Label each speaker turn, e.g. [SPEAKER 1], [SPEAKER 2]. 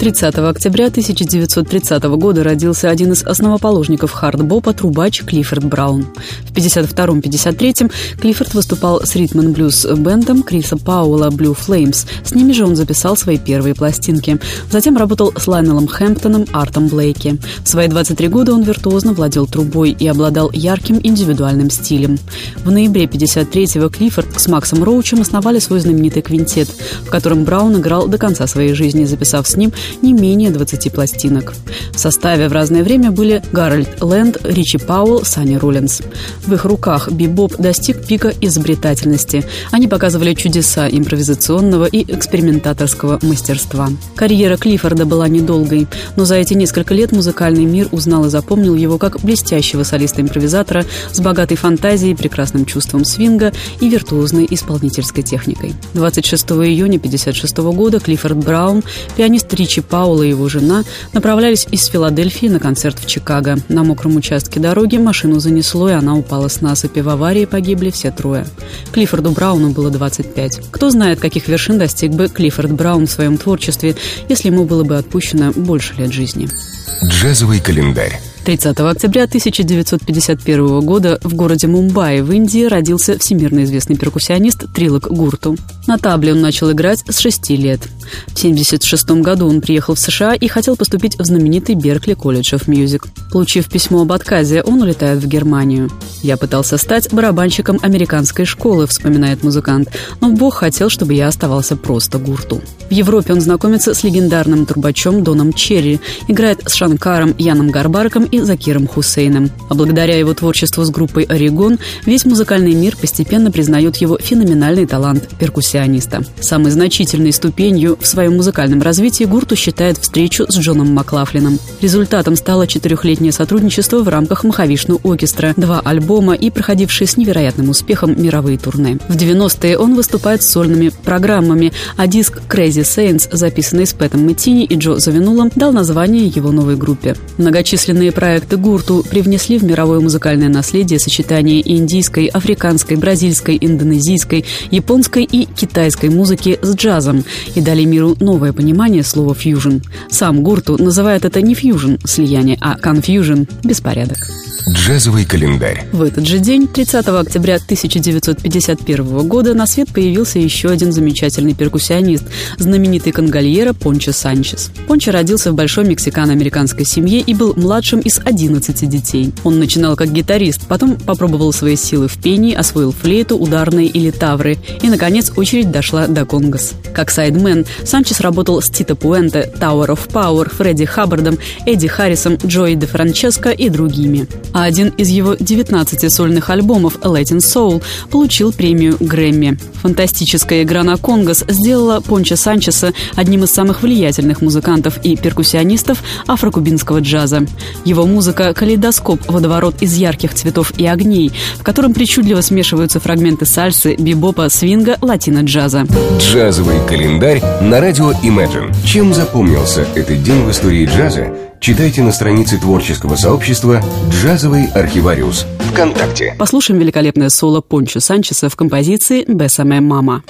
[SPEAKER 1] 30 октября 1930 года родился один из основоположников хардбопа трубач Клиффорд Браун. В 52-53 Клиффорд выступал с ритм-блюз-бендом Криса Пауэлла Blue Flames. С ними же он записал свои первые пластинки. Затем работал с Лайнелом Хэмптоном, Артом Блейки. В свои 23 года он виртуозно владел трубой и обладал ярким индивидуальным стилем. В ноябре 53-го Клиффорд с Максом Роучем основали свой знаменитый квинтет, в котором Браун играл до конца своей жизни, записав с ним не менее 20 пластинок. В составе в разное время были Гарольд Лэнд, Ричи Пауэлл, Санни Рулинс. В их руках бибоп достиг пика изобретательности. Они показывали чудеса импровизационного и экспериментаторского мастерства. Карьера Клиффорда была недолгой, но за эти несколько лет музыкальный мир узнал и запомнил его как блестящего солиста-импровизатора с богатой фантазией, прекрасным чувством свинга и виртуозной исполнительской техникой. 26 июня 1956 года Клиффорд Браун, пианист Ричи Ричи Паула и его жена направлялись из Филадельфии на концерт в Чикаго. На мокром участке дороги машину занесло, и она упала с насыпи. В аварии погибли все трое. Клиффорду Брауну было 25. Кто знает, каких вершин достиг бы Клиффорд Браун в своем творчестве, если ему было бы отпущено больше лет жизни.
[SPEAKER 2] Джазовый календарь.
[SPEAKER 1] 30 октября 1951 года в городе Мумбаи в Индии родился всемирно известный перкуссионист Трилок Гурту. На табле он начал играть с 6 лет. В 1976 году он приехал в США и хотел поступить в знаменитый Беркли колледж of Music. Получив письмо об отказе, он улетает в Германию. «Я пытался стать барабанщиком американской школы», — вспоминает музыкант, «но Бог хотел, чтобы я оставался просто Гурту». В Европе он знакомится с легендарным трубачом Доном Черри, играет с Шанкаром, Яном Гарбарком и Закиром Хусейном. А благодаря его творчеству с группой «Орегон» весь музыкальный мир постепенно признает его феноменальный талант перкуссиониста. Самой значительной ступенью в своем музыкальном развитии Гурту считает встречу с Джоном Маклафлином. Результатом стало четырехлетнее сотрудничество в рамках Махавишну Оркестра, два альбома и проходившие с невероятным успехом мировые турне. В 90-е он выступает с сольными программами, а диск «Crazy Saints», записанный с Пэтом Мэттини и Джо Завинулом, дал название его новой группе. Многочисленные проекты Гурту привнесли в мировое музыкальное наследие сочетание индийской, африканской, бразильской, индонезийской, японской и китайской музыки с джазом и дали миру новое понимание слова «фьюжн». Сам Гурту называет это не «фьюжн» – слияние, а «конфьюжн» – беспорядок.
[SPEAKER 2] Джазовый календарь.
[SPEAKER 1] В этот же день, 30 октября 1951 года, на свет появился еще один замечательный перкуссионист, знаменитый конгольера Пончо Санчес. Пончо родился в большой мексикано-американской семье и был младшим из 11 детей. Он начинал как гитарист, потом попробовал свои силы в пении, освоил флейту, ударные или тавры, и, наконец, очередь дошла до конгос. Как сайдмен, Санчес работал с Тито Пуэнте, Tower of Power, Фредди Хаббардом, Эдди Харрисом, Джои де Франческо и другими а один из его 19 сольных альбомов «Latin Soul» получил премию Грэмми. Фантастическая игра на конгос сделала Понча Санчеса одним из самых влиятельных музыкантов и перкуссионистов афрокубинского джаза. Его музыка – калейдоскоп, водоворот из ярких цветов и огней, в котором причудливо смешиваются фрагменты сальсы, бибопа, свинга, латино-джаза.
[SPEAKER 2] Джазовый календарь на радио Imagine. Чем запомнился этот день в истории джаза, читайте на странице творческого сообщества «Джазовый архивариус» ВКонтакте.
[SPEAKER 1] Послушаем великолепное соло Пончо Санчеса в композиции «Бесаме мама».